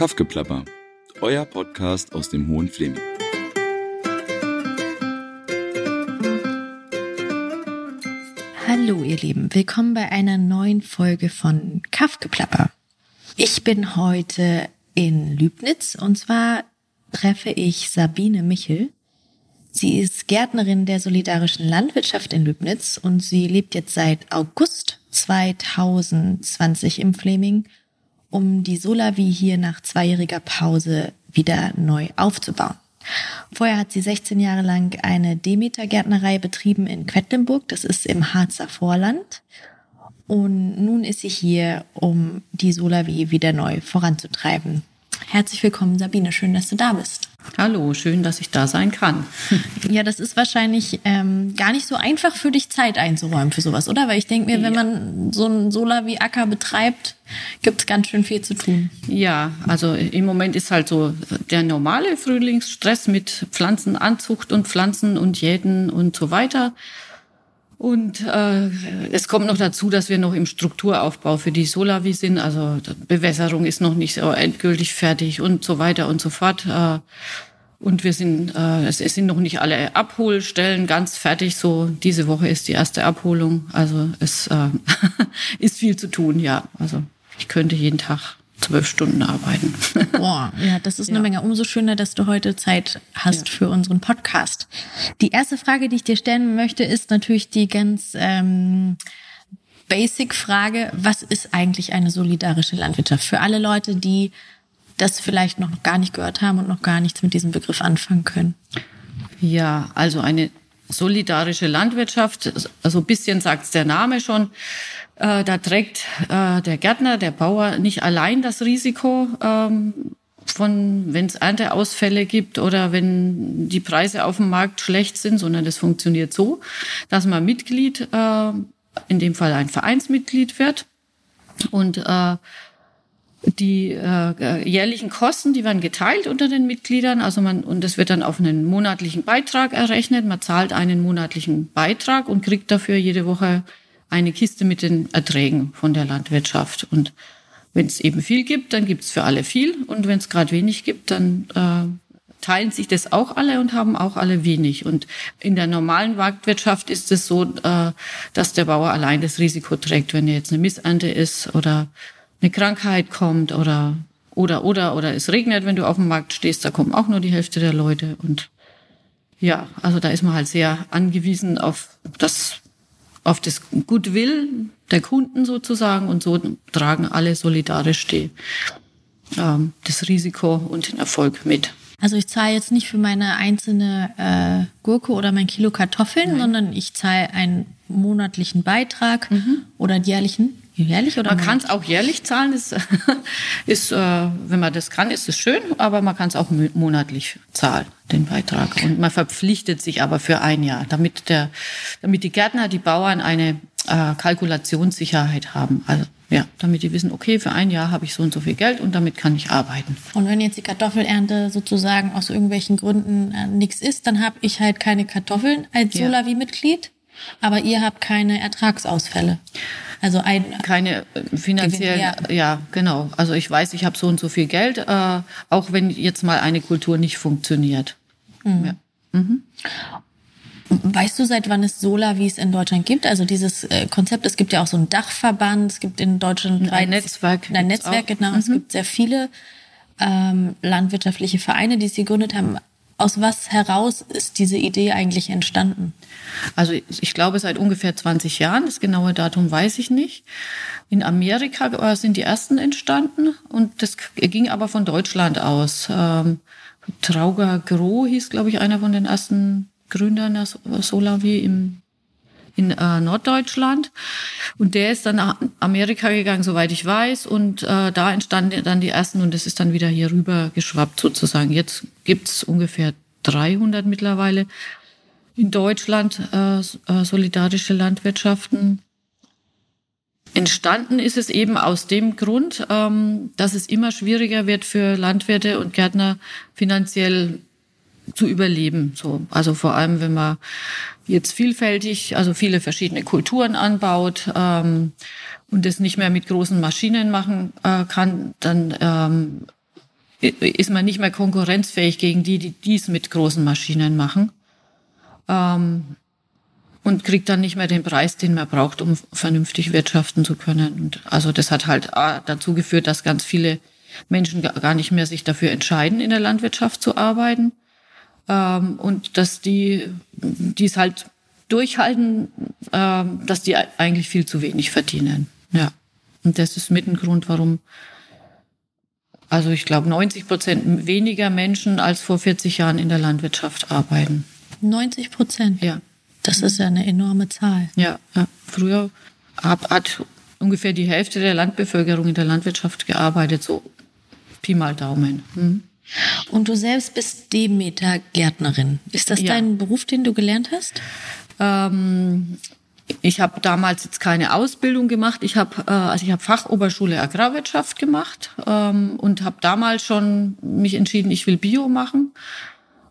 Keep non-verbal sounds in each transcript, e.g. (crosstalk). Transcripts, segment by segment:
Kaffgeplapper, euer Podcast aus dem Hohen Fleming. Hallo ihr Lieben, willkommen bei einer neuen Folge von Kaffgeplapper. Ich bin heute in Lübnitz und zwar treffe ich Sabine Michel. Sie ist Gärtnerin der solidarischen Landwirtschaft in Lübnitz und sie lebt jetzt seit August 2020 im Fleming, um die Solavi hier nach zweijähriger Pause wieder neu aufzubauen. Vorher hat sie 16 Jahre lang eine Demeter-Gärtnerei betrieben in Quedlinburg, das ist im Harzer Vorland. Und nun ist sie hier, um die Solavi wieder neu voranzutreiben. Herzlich willkommen, Sabine. Schön, dass du da bist. Hallo, schön, dass ich da sein kann. (laughs) Ja, das ist wahrscheinlich ähm, gar nicht so einfach für dich, Zeit einzuräumen für sowas, oder? Weil ich denke mir, ja. wenn man so ein Solar wie Acker betreibt, gibt es ganz schön viel zu tun. Ja, also im Moment ist halt so der normale Frühlingsstress mit Pflanzenanzucht und Pflanzen und Jäten und so weiter. Und äh, es kommt noch dazu, dass wir noch im Strukturaufbau für die Solavi sind. Also Bewässerung ist noch nicht so endgültig fertig und so weiter und so fort. Äh, und wir sind, äh, es sind noch nicht alle Abholstellen ganz fertig. So diese Woche ist die erste Abholung. Also es äh, (laughs) ist viel zu tun, ja. Also ich könnte jeden Tag zwölf Stunden arbeiten. (laughs) Boah, ja, das ist eine ja. Menge. Umso schöner, dass du heute Zeit hast ja. für unseren Podcast. Die erste Frage, die ich dir stellen möchte, ist natürlich die ganz ähm, Basic-Frage, was ist eigentlich eine solidarische Landwirtschaft? Für alle Leute, die das vielleicht noch gar nicht gehört haben und noch gar nichts mit diesem Begriff anfangen können. Ja, also eine solidarische Landwirtschaft, also ein bisschen sagt's der Name schon, äh, da trägt äh, der Gärtner, der Bauer nicht allein das Risiko ähm, von, wenn es Ernteausfälle gibt oder wenn die Preise auf dem Markt schlecht sind, sondern das funktioniert so, dass man Mitglied, äh, in dem Fall ein Vereinsmitglied wird und äh, die äh, jährlichen Kosten, die werden geteilt unter den Mitgliedern, also man und das wird dann auf einen monatlichen Beitrag errechnet. Man zahlt einen monatlichen Beitrag und kriegt dafür jede Woche eine Kiste mit den Erträgen von der Landwirtschaft. Und wenn es eben viel gibt, dann gibt es für alle viel. Und wenn es gerade wenig gibt, dann äh, teilen sich das auch alle und haben auch alle wenig. Und in der normalen Marktwirtschaft ist es so, äh, dass der Bauer allein das Risiko trägt, wenn jetzt eine Missernte ist oder eine Krankheit kommt oder oder oder oder es regnet, wenn du auf dem Markt stehst, da kommen auch nur die Hälfte der Leute und ja, also da ist man halt sehr angewiesen auf das auf das Goodwill der Kunden sozusagen und so tragen alle solidarisch die, ähm, das Risiko und den Erfolg mit. Also ich zahle jetzt nicht für meine einzelne äh, Gurke oder mein Kilo Kartoffeln, Nein. sondern ich zahle einen monatlichen Beitrag mhm. oder jährlichen Jährlich oder? Man kann es auch jährlich zahlen. Ist, (laughs) ist, äh, wenn man das kann, ist es schön, aber man kann es auch monatlich zahlen, den Beitrag. Und man verpflichtet sich aber für ein Jahr, damit der, damit die Gärtner, die Bauern eine äh, Kalkulationssicherheit haben. Also ja, damit die wissen, okay, für ein Jahr habe ich so und so viel Geld und damit kann ich arbeiten. Und wenn jetzt die Kartoffelernte sozusagen aus irgendwelchen Gründen äh, nichts ist, dann habe ich halt keine Kartoffeln als ja. Solavi-Mitglied, aber ihr habt keine Ertragsausfälle. Also ein keine äh, finanziellen, ja genau. Also ich weiß, ich habe so und so viel Geld, äh, auch wenn jetzt mal eine Kultur nicht funktioniert. Mhm. Ja. Mhm. Weißt du, seit wann es Solar, wie es in Deutschland gibt? Also dieses äh, Konzept, es gibt ja auch so einen Dachverband, es gibt in Deutschland ein Netzwerk. Ein Netzwerk, genau. Mhm. Es gibt sehr viele ähm, landwirtschaftliche Vereine, die es gegründet haben. Aus was heraus ist diese Idee eigentlich entstanden? Also ich glaube seit ungefähr 20 Jahren, das genaue Datum weiß ich nicht. In Amerika sind die ersten entstanden und das ging aber von Deutschland aus. Ähm, Trauger Groh hieß, glaube ich, einer von den ersten Gründern der Solavi im in äh, Norddeutschland. Und der ist dann nach Amerika gegangen, soweit ich weiß. Und äh, da entstanden dann die ersten und es ist dann wieder hier rüber geschwappt sozusagen. Jetzt gibt's ungefähr 300 mittlerweile in Deutschland äh, äh, solidarische Landwirtschaften. Entstanden ist es eben aus dem Grund, ähm, dass es immer schwieriger wird für Landwirte und Gärtner finanziell zu überleben. So, also vor allem, wenn man jetzt vielfältig, also viele verschiedene Kulturen anbaut ähm, und es nicht mehr mit großen Maschinen machen äh, kann, dann ähm, ist man nicht mehr konkurrenzfähig gegen die, die dies mit großen Maschinen machen. Ähm, und kriegt dann nicht mehr den Preis, den man braucht, um vernünftig wirtschaften zu können. Und also das hat halt dazu geführt, dass ganz viele Menschen gar nicht mehr sich dafür entscheiden, in der Landwirtschaft zu arbeiten. Ähm, und dass die, die es halt durchhalten, ähm, dass die eigentlich viel zu wenig verdienen. Ja. Und das ist mit ein Grund, warum, also ich glaube, 90 Prozent weniger Menschen als vor 40 Jahren in der Landwirtschaft arbeiten. 90 Prozent? Ja. Das ist ja eine enorme Zahl. Ja, ja. früher hat, hat ungefähr die Hälfte der Landbevölkerung in der Landwirtschaft gearbeitet, so Pi mal Daumen. Hm. Und du selbst bist Demeter-Gärtnerin. Ist das ja. dein Beruf, den du gelernt hast? Ähm, ich habe damals jetzt keine Ausbildung gemacht. Ich habe äh, also ich habe Fachoberschule Agrarwirtschaft gemacht ähm, und habe damals schon mich entschieden, ich will Bio machen.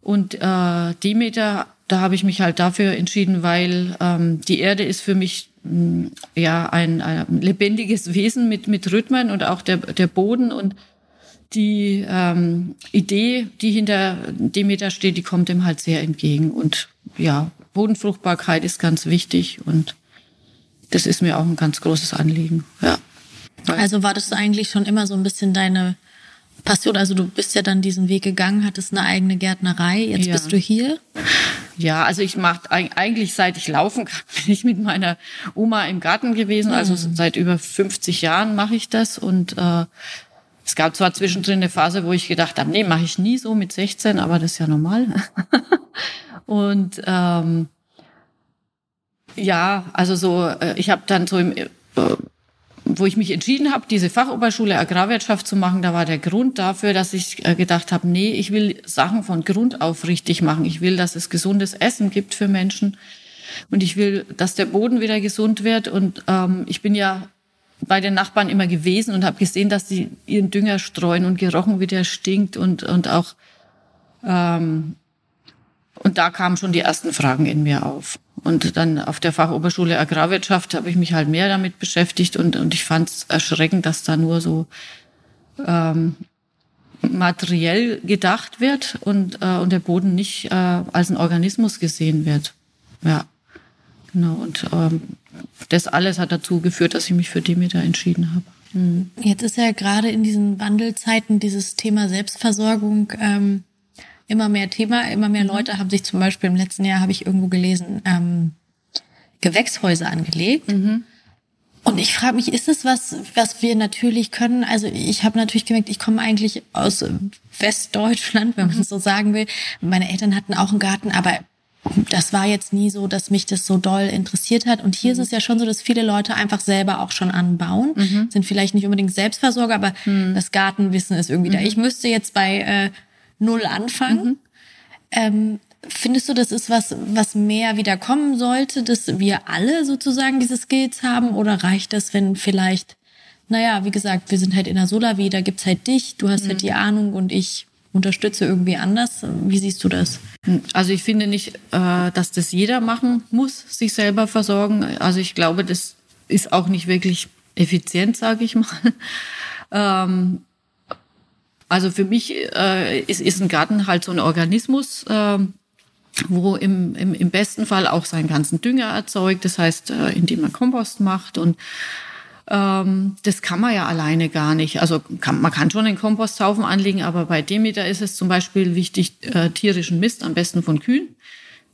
Und äh, Demeter, da habe ich mich halt dafür entschieden, weil ähm, die Erde ist für mich mh, mm, ja ein, ein lebendiges Wesen mit mit Rhythmen und auch der der Boden und die ähm, Idee, die hinter Demeter steht, die kommt dem halt sehr entgegen. Und ja, Bodenfruchtbarkeit ist ganz wichtig und das ist mir auch ein ganz großes Anliegen. Ja. Also war das eigentlich schon immer so ein bisschen deine Passion? Also du bist ja dann diesen Weg gegangen, hattest eine eigene Gärtnerei, jetzt ja. bist du hier. Ja, also ich mache eigentlich seit ich laufen kann, (laughs) bin ich mit meiner Oma im Garten gewesen. Also mhm. seit über 50 Jahren mache ich das und äh, es gab zwar zwischendrin eine Phase, wo ich gedacht habe, nee, mache ich nie so mit 16, aber das ist ja normal. (laughs) und ähm, ja, also so, äh, ich habe dann so im, äh, wo ich mich entschieden habe, diese Fachoberschule Agrarwirtschaft zu machen, da war der Grund dafür, dass ich äh, gedacht habe, nee, ich will Sachen von Grund auf richtig machen. Ich will, dass es gesundes Essen gibt für Menschen und ich will, dass der Boden wieder gesund wird. Und ähm, ich bin ja bei den Nachbarn immer gewesen und habe gesehen, dass sie ihren Dünger streuen und gerochen, wie der stinkt und und auch ähm, und da kamen schon die ersten Fragen in mir auf. Und dann auf der Fachoberschule Agrarwirtschaft habe ich mich halt mehr damit beschäftigt und, und ich fand es erschreckend, dass da nur so ähm, materiell gedacht wird und, äh, und der Boden nicht äh, als ein Organismus gesehen wird. Ja, genau. Und ähm, das alles hat dazu geführt, dass ich mich für Demeter entschieden habe. Mhm. Jetzt ist ja gerade in diesen Wandelzeiten dieses Thema Selbstversorgung ähm, immer mehr Thema. Immer mehr mhm. Leute haben sich zum Beispiel im letzten Jahr, habe ich irgendwo gelesen, ähm, Gewächshäuser angelegt. Mhm. Und ich frage mich, ist es was, was wir natürlich können? Also ich habe natürlich gemerkt, ich komme eigentlich aus Westdeutschland, wenn man mhm. so sagen will. Meine Eltern hatten auch einen Garten, aber das war jetzt nie so, dass mich das so doll interessiert hat. Und hier mhm. ist es ja schon so, dass viele Leute einfach selber auch schon anbauen. Mhm. Sind vielleicht nicht unbedingt Selbstversorger, aber mhm. das Gartenwissen ist irgendwie da. Mhm. Ich müsste jetzt bei äh, null anfangen. Mhm. Ähm, findest du, das ist was, was mehr wieder kommen sollte, dass wir alle sozusagen diese Skills haben? Oder reicht das, wenn vielleicht, naja, wie gesagt, wir sind halt in der Solavi, da gibt's halt dich, du hast halt mhm. die Ahnung und ich unterstütze irgendwie anders. Wie siehst du das? Also ich finde nicht, äh, dass das jeder machen muss, sich selber versorgen. Also ich glaube, das ist auch nicht wirklich effizient, sage ich mal. (laughs) Ähm, also für mich äh, ist, ein Garten halt so ein Organismus, ähm, wo im, im, im besten Fall auch seinen ganzen Dünger erzeugt, das heißt, äh, indem man Kompost macht und ähm, das kann man ja alleine gar nicht. Also kann, man kann schon einen Komposthaufen anlegen, aber bei Demeter ist es zum Beispiel wichtig, äh, tierischen Mist, am besten von Kühen,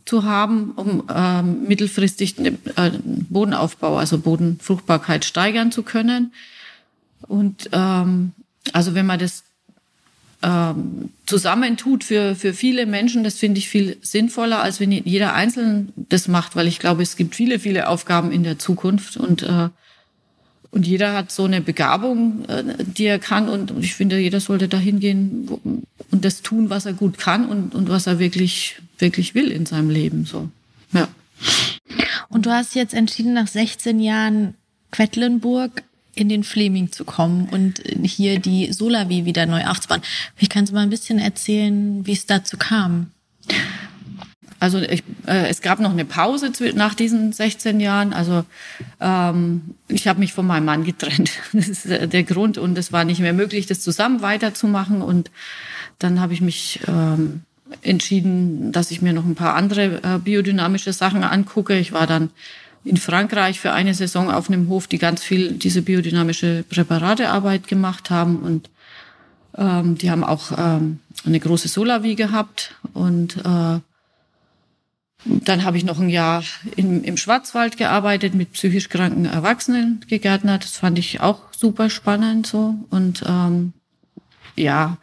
zu haben, um ähm, mittelfristig den äh, Bodenaufbau, also Bodenfruchtbarkeit steigern zu können. Und ähm, also wenn man das ähm, zusammentut für, für viele Menschen, das finde ich viel sinnvoller, als wenn jeder Einzelne das macht, weil ich glaube, es gibt viele, viele Aufgaben in der Zukunft und äh, und jeder hat so eine Begabung, äh, die er kann. Und ich finde, jeder sollte dahin gehen und das tun, was er gut kann und, und was er wirklich, wirklich will in seinem Leben. So, ja. Und du hast jetzt entschieden, nach 16 Jahren Quedlinburg in den Fleming zu kommen und hier die Solavi wieder neu aufzubauen. Ich kann du mal ein bisschen erzählen, wie es dazu kam? Also ich, äh, es gab noch eine Pause nach diesen 16 Jahren. Also ähm, ich habe mich von meinem Mann getrennt. (laughs) Das ist äh, der Grund und es war nicht mehr möglich, das zusammen weiterzumachen. Und dann habe ich mich ähm, entschieden, dass ich mir noch ein paar andere äh, biodynamische Sachen angucke. Ich war dann in Frankreich für eine Saison auf einem Hof, die ganz viel diese biodynamische Präparatearbeit gemacht haben und ähm, die haben auch ähm, eine große Solavi gehabt und äh, dann habe ich noch ein Jahr im, im Schwarzwald gearbeitet, mit psychisch kranken Erwachsenen gegärtnert. Das fand ich auch super spannend so. Und ähm, ja,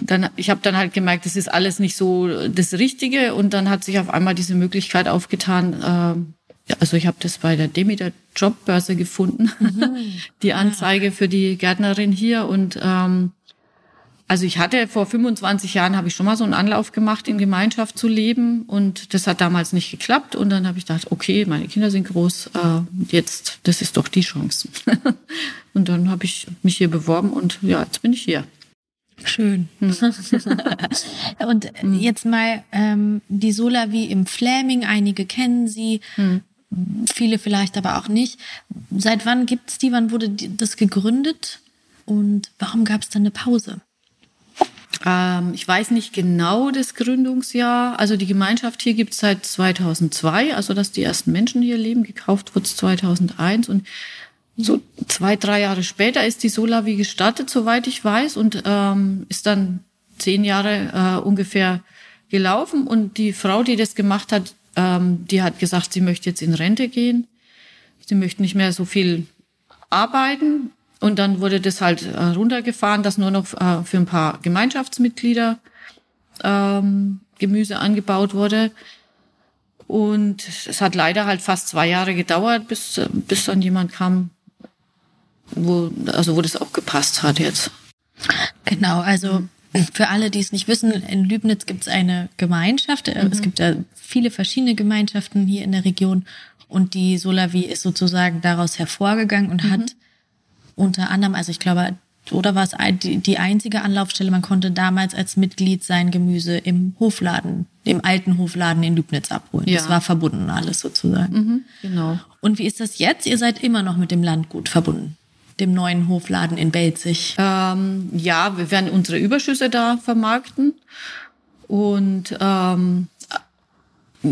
dann, ich habe dann halt gemerkt, das ist alles nicht so das Richtige. Und dann hat sich auf einmal diese Möglichkeit aufgetan. Äh, also ich habe das bei der Demeter Jobbörse gefunden, mhm. (laughs) die Anzeige für die Gärtnerin hier. Und ähm, also ich hatte vor 25 Jahren habe ich schon mal so einen Anlauf gemacht, in Gemeinschaft zu leben und das hat damals nicht geklappt und dann habe ich gedacht, okay, meine Kinder sind groß, äh, jetzt das ist doch die Chance. (laughs) und dann habe ich mich hier beworben und ja, jetzt bin ich hier. Schön. Hm. (laughs) und hm. jetzt mal ähm, die Sola wie im Flaming, einige kennen sie, hm. viele vielleicht aber auch nicht. Seit wann gibt's die? Wann wurde das gegründet? Und warum gab es dann eine Pause? Ähm, ich weiß nicht genau das Gründungsjahr. Also die Gemeinschaft hier gibt es seit 2002, also dass die ersten Menschen hier leben. Gekauft wurde es 2001 und so zwei, drei Jahre später ist die Solavi gestartet, soweit ich weiß, und ähm, ist dann zehn Jahre äh, ungefähr gelaufen. Und die Frau, die das gemacht hat, ähm, die hat gesagt, sie möchte jetzt in Rente gehen. Sie möchte nicht mehr so viel arbeiten und dann wurde das halt äh, runtergefahren, dass nur noch äh, für ein paar Gemeinschaftsmitglieder ähm, Gemüse angebaut wurde. Und es hat leider halt fast zwei Jahre gedauert, bis, bis dann jemand kam, wo, also wo das auch gepasst hat jetzt. Genau, also für alle, die es nicht wissen, in Lübnitz gibt es eine Gemeinschaft. Mhm. Es gibt ja viele verschiedene Gemeinschaften hier in der Region und die Solavi ist sozusagen daraus hervorgegangen und mhm. hat unter anderem, also ich glaube, oder war es die einzige Anlaufstelle, man konnte damals als Mitglied sein Gemüse im Hofladen, im alten Hofladen in Lübnitz abholen. Ja. Das war verbunden alles sozusagen. Mhm, genau. Und wie ist das jetzt? Ihr seid immer noch mit dem Landgut verbunden, dem neuen Hofladen in Belzig. Ähm, ja, wir werden unsere Überschüsse da vermarkten und ähm,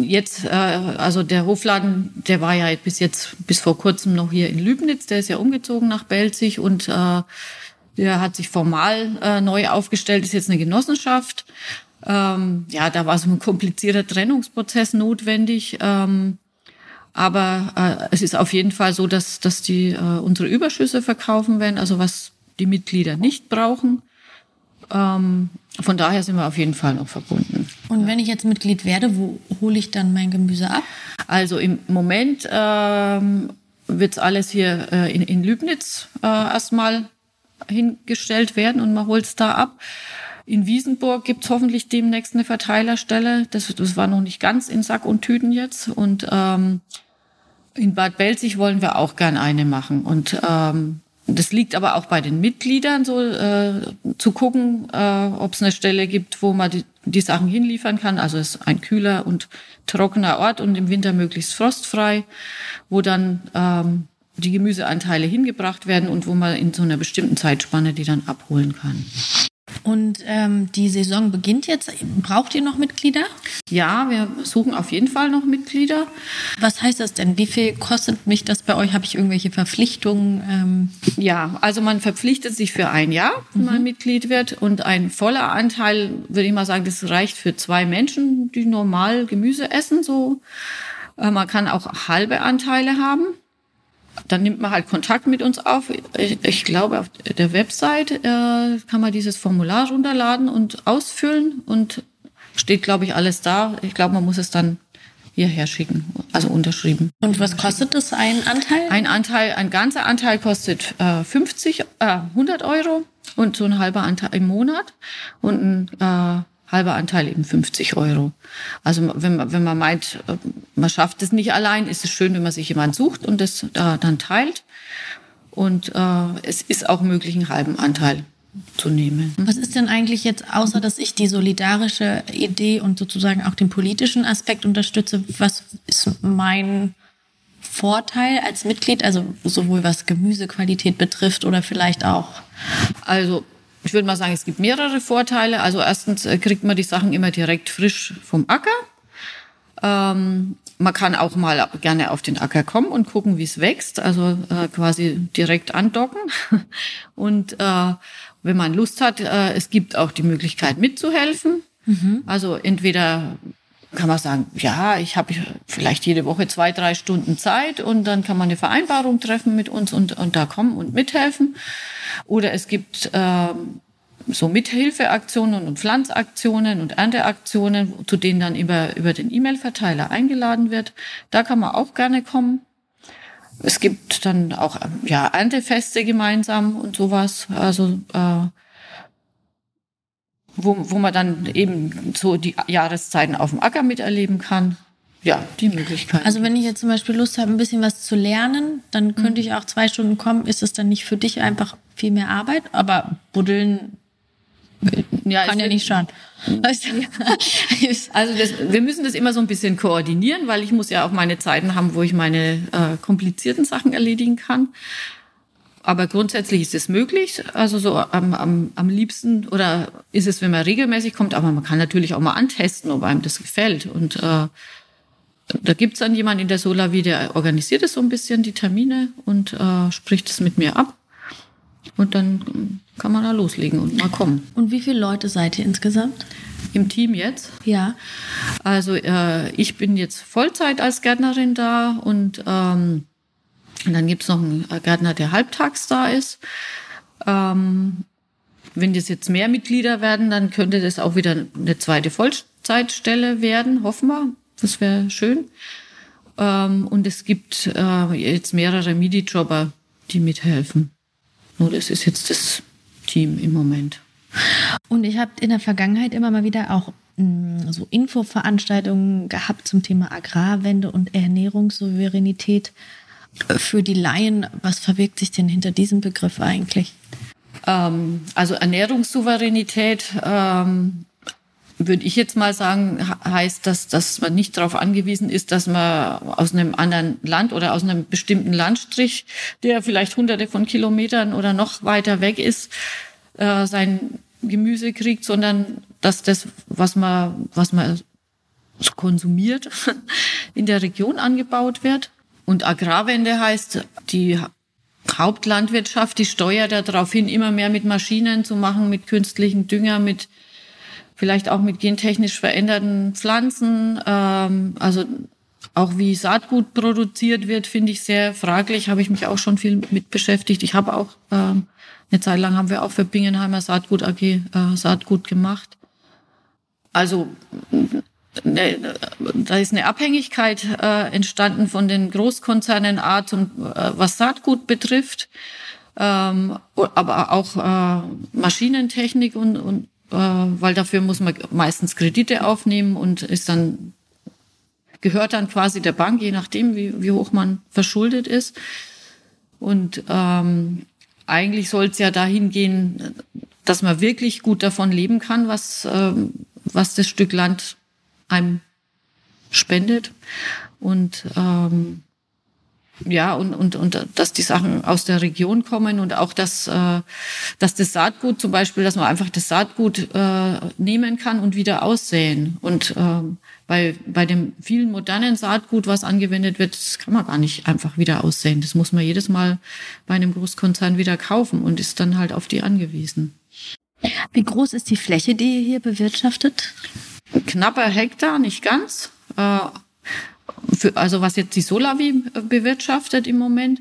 Jetzt, äh, also der Hofladen, der war ja bis jetzt, bis vor kurzem noch hier in Lübnitz, der ist ja umgezogen nach Belzig und äh, der hat sich formal äh, neu aufgestellt, ist jetzt eine Genossenschaft. Ähm, ja, da war so ein komplizierter Trennungsprozess notwendig. Ähm, aber äh, es ist auf jeden Fall so, dass, dass die äh, unsere Überschüsse verkaufen werden, also was die Mitglieder nicht brauchen. Ähm, von daher sind wir auf jeden Fall noch verbunden. Und wenn ich jetzt Mitglied werde, wo hole ich dann mein Gemüse ab? Also im Moment ähm, wird alles hier äh, in, in Lübnitz äh, erstmal hingestellt werden und man holt es da ab. In Wiesenburg gibt es hoffentlich demnächst eine Verteilerstelle. Das, das war noch nicht ganz in Sack und Tüten jetzt. Und ähm, in Bad Belzig wollen wir auch gern eine machen. Und ähm, das liegt aber auch bei den Mitgliedern, so äh, zu gucken, äh, ob es eine Stelle gibt, wo man die, die Sachen hinliefern kann. Also es ist ein kühler und trockener Ort und im Winter möglichst frostfrei, wo dann ähm, die Gemüseanteile hingebracht werden und wo man in so einer bestimmten Zeitspanne die dann abholen kann. Und ähm, die Saison beginnt jetzt. Braucht ihr noch Mitglieder? Ja, wir suchen auf jeden Fall noch Mitglieder. Was heißt das denn? Wie viel kostet mich das bei euch? Habe ich irgendwelche Verpflichtungen? Ähm? Ja, also man verpflichtet sich für ein Jahr, wenn mhm. man Mitglied wird. Und ein voller Anteil, würde ich mal sagen, das reicht für zwei Menschen, die normal Gemüse essen. So, äh, man kann auch halbe Anteile haben dann nimmt man halt Kontakt mit uns auf. Ich, ich glaube, auf der Website äh, kann man dieses Formular runterladen und ausfüllen und steht, glaube ich, alles da. Ich glaube, man muss es dann hierher schicken, also unterschrieben. Und was kostet das, ein Anteil? Ein Anteil, ein ganzer Anteil kostet äh, 50, äh, 100 Euro und so ein halber Anteil im Monat und ein äh, halber Anteil eben 50 Euro. Also wenn man, wenn man meint, äh, man schafft es nicht allein, ist es schön, wenn man sich jemand sucht und das äh, dann teilt. Und äh, es ist auch möglich, einen halben Anteil zu nehmen. Was ist denn eigentlich jetzt, außer dass ich die solidarische Idee und sozusagen auch den politischen Aspekt unterstütze, was ist mein Vorteil als Mitglied, also sowohl was Gemüsequalität betrifft oder vielleicht auch? Also ich würde mal sagen, es gibt mehrere Vorteile. Also erstens äh, kriegt man die Sachen immer direkt frisch vom Acker. Ähm, man kann auch mal gerne auf den Acker kommen und gucken, wie es wächst, also äh, quasi direkt andocken. (laughs) Und äh, wenn man Lust hat, äh, es gibt auch die Möglichkeit mitzuhelfen. Mhm. Also entweder kann man sagen, ja, ich habe vielleicht jede Woche zwei, drei Stunden Zeit und dann kann man eine Vereinbarung treffen mit uns und, und da kommen und mithelfen. Oder es gibt ähm, so Mithilfeaktionen und Pflanzaktionen und Ernteaktionen, zu denen dann über, über den E-Mail-Verteiler eingeladen wird. Da kann man auch gerne kommen. Es gibt dann auch ja, Erntefeste gemeinsam und sowas. Also äh, wo, wo man dann eben so die Jahreszeiten auf dem Acker miterleben kann. Ja, die Möglichkeit. Also wenn ich jetzt zum Beispiel Lust habe, ein bisschen was zu lernen, dann könnte mhm. ich auch zwei Stunden kommen. Ist es dann nicht für dich einfach viel mehr Arbeit? Aber buddeln ja, kann ja nicht schaden. (laughs) also das, wir müssen das immer so ein bisschen koordinieren, weil ich muss ja auch meine Zeiten haben, wo ich meine äh, komplizierten Sachen erledigen kann. Aber grundsätzlich ist es möglich. Also so am, am, am liebsten oder ist es, wenn man regelmäßig kommt, aber man kann natürlich auch mal antesten, ob einem das gefällt. Und äh, da gibt's dann jemanden in der Solavi, der organisiert es so ein bisschen, die Termine und äh, spricht es mit mir ab. Und dann kann man da loslegen und mal kommen. Und wie viele Leute seid ihr insgesamt? Im Team jetzt? Ja. Also äh, ich bin jetzt Vollzeit als Gärtnerin da und ähm, und dann gibt's noch einen Gärtner, der halbtags da ist. Ähm, wenn das jetzt mehr Mitglieder werden, dann könnte das auch wieder eine zweite Vollzeitstelle werden, hoffen wir. Das wäre schön. Ähm, und es gibt äh, jetzt mehrere MIDI-Jobber, die mithelfen. Nur das ist jetzt das Team im Moment. Und ich habe in der Vergangenheit immer mal wieder auch mh, mm, so Infoveranstaltungen gehabt zum Thema Agrarwende und Ernährungssouveränität für die Laien, was verwirkt sich denn hinter diesem Begriff eigentlich? Ähm, also Ernährungssouveränität ähm, würde ich jetzt mal sagen, heißt, dass, dass man nicht darauf angewiesen ist, dass man aus einem anderen Land oder aus einem bestimmten Landstrich, der vielleicht hunderte von Kilometern oder noch weiter weg ist, äh, sein Gemüse kriegt, sondern dass das, was man, was man konsumiert, (laughs) in der Region angebaut wird. Und Agrarwende heißt, die Hauptlandwirtschaft, die steuert darauf hin, immer mehr mit Maschinen zu machen, mit künstlichen Dünger, mit vielleicht auch mit gentechnisch veränderten Pflanzen. Ähm, also auch wie Saatgut produziert wird, finde ich sehr fraglich. Habe ich mich auch schon viel mit beschäftigt. Ich habe auch ähm, eine Zeit lang haben wir auch für Bingenheimer Saatgut AG äh, Saatgut gemacht. Also da ist eine Abhängigkeit äh, entstanden von den Großkonzernen A zum äh, was Saatgut betrifft, ähm, aber auch äh, Maschinentechnik und, und äh, weil dafür muss man meistens Kredite aufnehmen und ist dann gehört dann quasi der Bank, je nachdem wie, wie hoch man verschuldet ist. Und ähm, eigentlich soll es ja dahin gehen, dass man wirklich gut davon leben kann, was ähm, was das Stück Land einem spendet und ähm, ja und und und dass die Sachen aus der Region kommen und auch dass äh, dass das Saatgut zum Beispiel, dass man einfach das Saatgut äh, nehmen kann und wieder aussäen und ähm, bei bei dem vielen modernen Saatgut, was angewendet wird, das kann man gar nicht einfach wieder aussäen. Das muss man jedes Mal bei einem Großkonzern wieder kaufen und ist dann halt auf die angewiesen. Wie groß ist die Fläche, die ihr hier bewirtschaftet? Knapper Hektar, nicht ganz. Äh, für, also was jetzt die Solavi bewirtschaftet im Moment.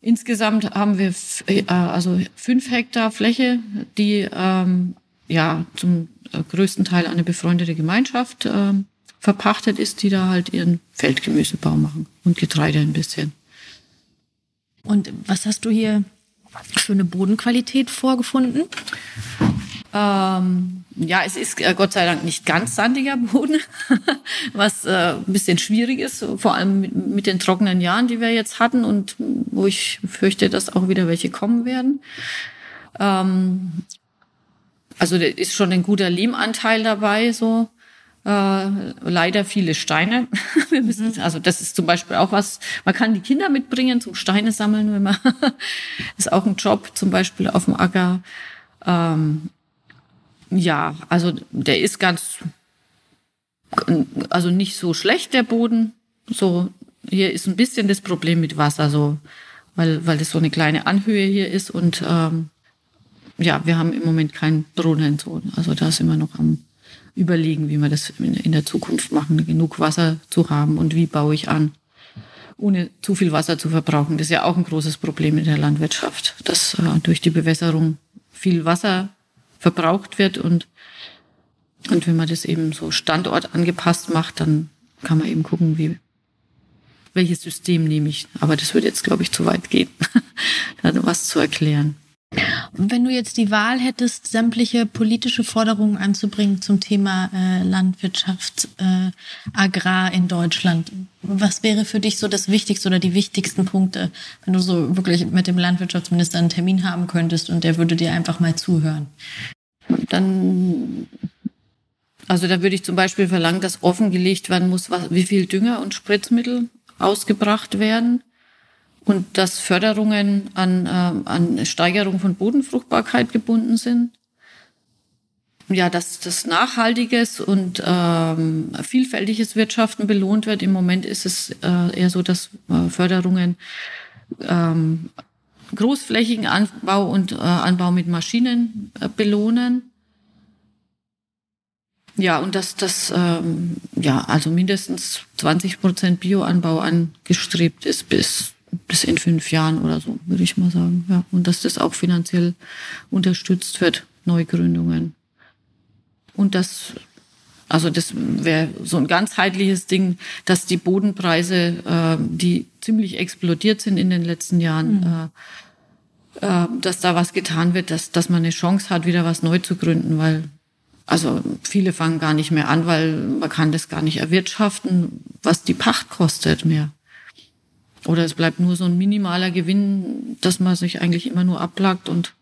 Insgesamt haben wir äh, also fünf Hektar Fläche, die ähm, ja zum größten Teil eine befreundete Gemeinschaft äh, verpachtet ist, die da halt ihren Feldgemüsebau machen und Getreide ein bisschen. Und was hast du hier für eine Bodenqualität vorgefunden? Ähm, ja, es ist äh, Gott sei Dank nicht ganz sandiger Boden, (laughs) was äh, ein bisschen schwierig ist, vor allem mit, mit, den trockenen Jahren, die wir jetzt hatten und wo ich fürchte, dass auch wieder welche kommen werden. Ähm, also da ist schon ein guter Lehmanteil dabei, so. Äh, leider viele Steine. (laughs) Wir müssen, mhm. also das ist zum Beispiel auch was, man kann die Kinder mitbringen zum Steine sammeln, wenn man, (laughs) ist auch ein Job, zum Beispiel auf dem Acker. Ähm, ja, also der ist ganz, also nicht so schlecht, der Boden. So, hier ist ein bisschen das Problem mit Wasser, so, weil, weil das so eine kleine Anhöhe hier ist und ähm, ja, wir haben im Moment keinen Brunnen, so. Also da sind wir noch am überlegen, wie wir das in der Zukunft machen, genug Wasser zu haben und wie baue ich an, ohne zu viel Wasser zu verbrauchen. Das ist ja auch ein großes Problem in der Landwirtschaft, dass äh, durch die Bewässerung viel Wasser verbraucht wird und und wenn man das eben so standortangepasst macht, dann kann man eben gucken, wie welches System nehme ich. Aber das würde jetzt, glaube ich, zu weit gehen, (laughs) da was zu erklären. Wenn du jetzt die Wahl hättest, sämtliche politische Forderungen anzubringen zum Thema äh, Landwirtschaft, äh, Agrar in Deutschland, was wäre für dich so das Wichtigste oder die wichtigsten Punkte, wenn du so wirklich mit dem Landwirtschaftsminister einen Termin haben könntest und der würde dir einfach mal zuhören? Dann, also da würde ich zum Beispiel verlangen, dass offengelegt werden muss, was, wie viel Dünger und Spritzmittel ausgebracht werden und dass Förderungen an, äh, an Steigerung von Bodenfruchtbarkeit gebunden sind. Ja, dass das nachhaltiges und ähm, vielfältiges Wirtschaften belohnt wird. Im Moment ist es äh, eher so, dass äh, Förderungen ähm, großflächigen Anbau und äh, Anbau mit Maschinen äh, belohnen. Ja, und dass das ähm, ja also mindestens 20 Prozent Bioanbau angestrebt ist bis bis in fünf Jahren oder so, würde ich mal sagen. Ja. Und dass das auch finanziell unterstützt wird, Neugründungen. Und das, also das wäre so ein ganzheitliches Ding, dass die Bodenpreise, äh, die ziemlich explodiert sind in den letzten Jahren, mhm. äh, äh, dass da was getan wird, dass, dass man eine Chance hat, wieder was neu zu gründen, weil also viele fangen gar nicht mehr an, weil man kann das gar nicht erwirtschaften, was die Pacht kostet mehr. Oder es bleibt nur so ein minimaler Gewinn, dass man sich eigentlich immer nur ablagt und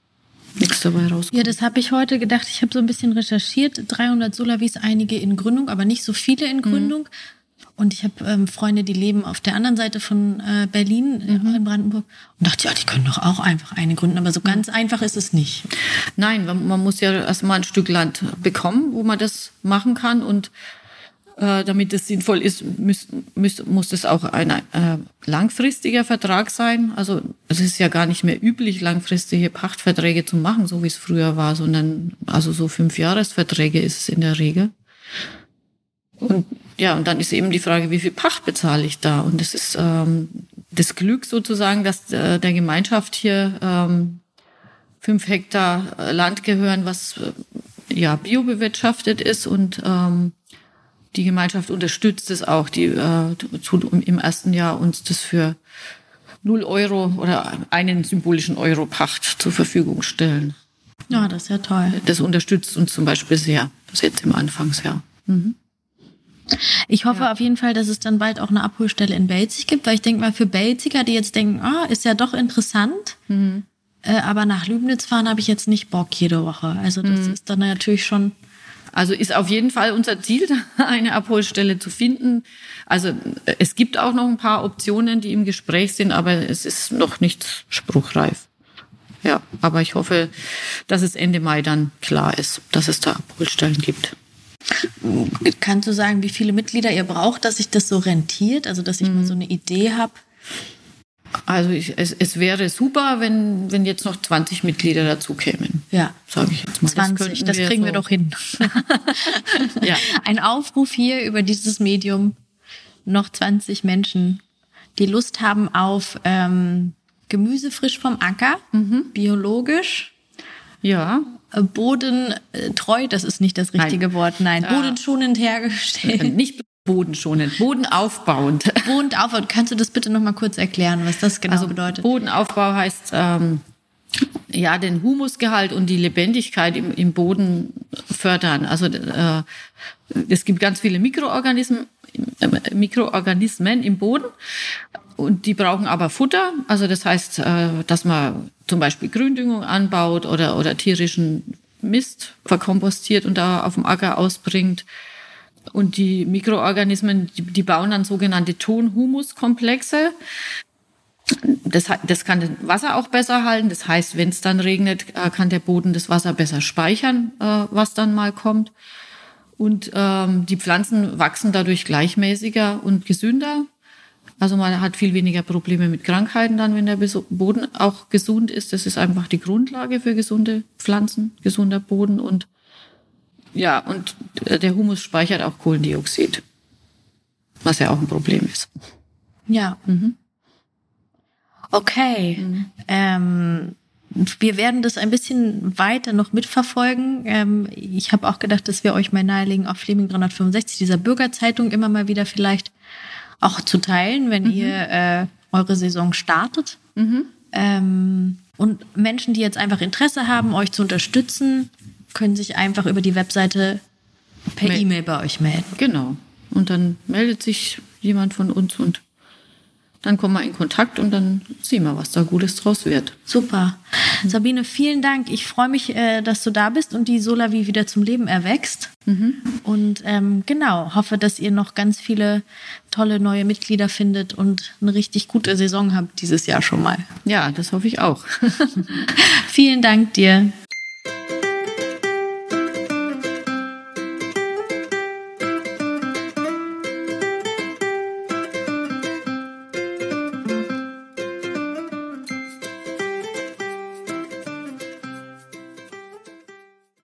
nichts dabei rauskommt. Ja, das habe ich heute gedacht. Ich habe so ein bisschen recherchiert. 300 Solavis, einige in Gründung, aber nicht so viele in mhm. Gründung. Mhm. Und ich habe ähm, Freunde, die leben auf der anderen Seite von äh, Berlin, äh, mhm. in Brandenburg. Und dachte, ja, die können doch auch einfach eine gründen. Aber so mhm. ganz einfach ist es nicht. Nein, man, man muss ja erstmal ein Stück Land bekommen, wo man das machen kann. Und äh, damit es sinnvoll ist, muss, muss, muss das auch ein äh, langfristiger Vertrag sein. Also es ist ja gar nicht mehr üblich, langfristige Pachtverträge zu machen, so wie es früher war, sondern also so fünf Jahresverträge ist es in der Regel. Und ja, und dann ist eben die Frage, wie viel Pacht bezahle ich da? Und es ist ähm, das Glück sozusagen, dass äh, der Gemeinschaft hier ähm, fünf Hektar Land gehören, was äh, ja biobewirtschaftet ist und ähm, die Gemeinschaft unterstützt es auch, die äh, tut im ersten Jahr uns das für null Euro oder einen symbolischen Euro Pacht zur Verfügung stellen. Ja, das ist ja toll. Das unterstützt uns zum Beispiel sehr, das jetzt im Anfangsjahr. Mhm. Ich hoffe ja. auf jeden Fall, dass es dann bald auch eine Abholstelle in Belzig gibt, weil ich denke mal für Belziger, die jetzt denken, ah, ist ja doch interessant, mhm. äh, aber nach Lübnitz fahren habe ich jetzt nicht Bock jede Woche. Also das mhm. ist dann natürlich schon also ist auf jeden Fall unser Ziel, (laughs) eine Abholstelle zu finden. Also es gibt auch noch ein paar Optionen, die im Gespräch sind, aber es ist noch nicht spruchreif. Ja, aber ich hoffe, dass es Ende Mai dann klar ist, dass es da Abholstellen gibt. Kannst du sagen, wie viele Mitglieder ihr braucht, dass sich das so rentiert? Also, dass ich mhm. mal so eine Idee habe? Also ich, es, es wäre super, wenn, wenn jetzt noch 20 Mitglieder dazu kämen. Ja. Sage ich jetzt mal. 20, das, das kriegen wir, wir doch hin. (laughs) ja. (laughs) Ein Aufruf hier über dieses Medium. Noch 20 Menschen, die Lust haben auf ähm, Gemüse frisch vom Acker, mhm. biologisch. Ja. Äh, bodentreu, das ist nicht das richtige Nein. Wort. Nein, bodenschonend hergestellt. (laughs) Nicht Bodenschonend, bodenaufbauend. (laughs) Bodenaufbauend. Kannst du das bitte noch mal kurz erklären, was das genau also bedeutet? Bodenaufbau heißt ähm, ja den Humusgehalt und die Lebendigkeit im, im Boden fördern. Also äh, es gibt ganz viele Mikroorganismen, äh, Mikroorganismen im Boden und die brauchen aber Futter. Also das heißt, äh, dass man zum Beispiel Gründüngung anbaut oder oder tierischen Mist verkompostiert und da auf dem Acker ausbringt. Und die Mikroorganismen, die, bauen dann sogenannte Ton-Humus-Komplexe. Das, das kann das Wasser auch besser halten. Das heißt, wenn es dann regnet, äh, kann der Boden das Wasser besser speichern, äh, was dann mal kommt. Und ähm, die Pflanzen wachsen dadurch gleichmäßiger und gesünder. Also man hat viel weniger Probleme mit Krankheiten dann, wenn der Boden auch gesund ist. Das ist einfach die Grundlage für gesunde Pflanzen, gesunder Boden und ja, und der Humus speichert auch Kohlendioxid, was ja auch ein Problem ist. Ja. Mhm. Okay. Mhm. Ähm, wir werden das ein bisschen weiter noch mitverfolgen. Ähm, ich habe auch gedacht, dass wir euch mal nahelegen, auf Fleming 365, dieser Bürgerzeitung, immer mal wieder vielleicht auch zu teilen, wenn mhm. ihr äh, eure Saison startet. Mhm. Ähm, und Menschen, die jetzt einfach Interesse haben, euch zu unterstützen, können sich einfach über die Webseite per E-Mail bei euch melden. Genau. Und dann meldet sich jemand von uns und dann kommen wir in Kontakt und dann sehen wir, was da Gutes draus wird. Super. Mhm. Sabine, vielen Dank. Ich freue mich, äh, dass du da bist und die Solavi wieder zum Leben erwächst. Mhm. Und ähm, genau, hoffe, dass ihr noch ganz viele tolle neue Mitglieder findet und eine richtig gute Saison habt dieses Jahr schon mal. Ja, das hoffe ich auch. (laughs) (laughs) vielen Dank dir.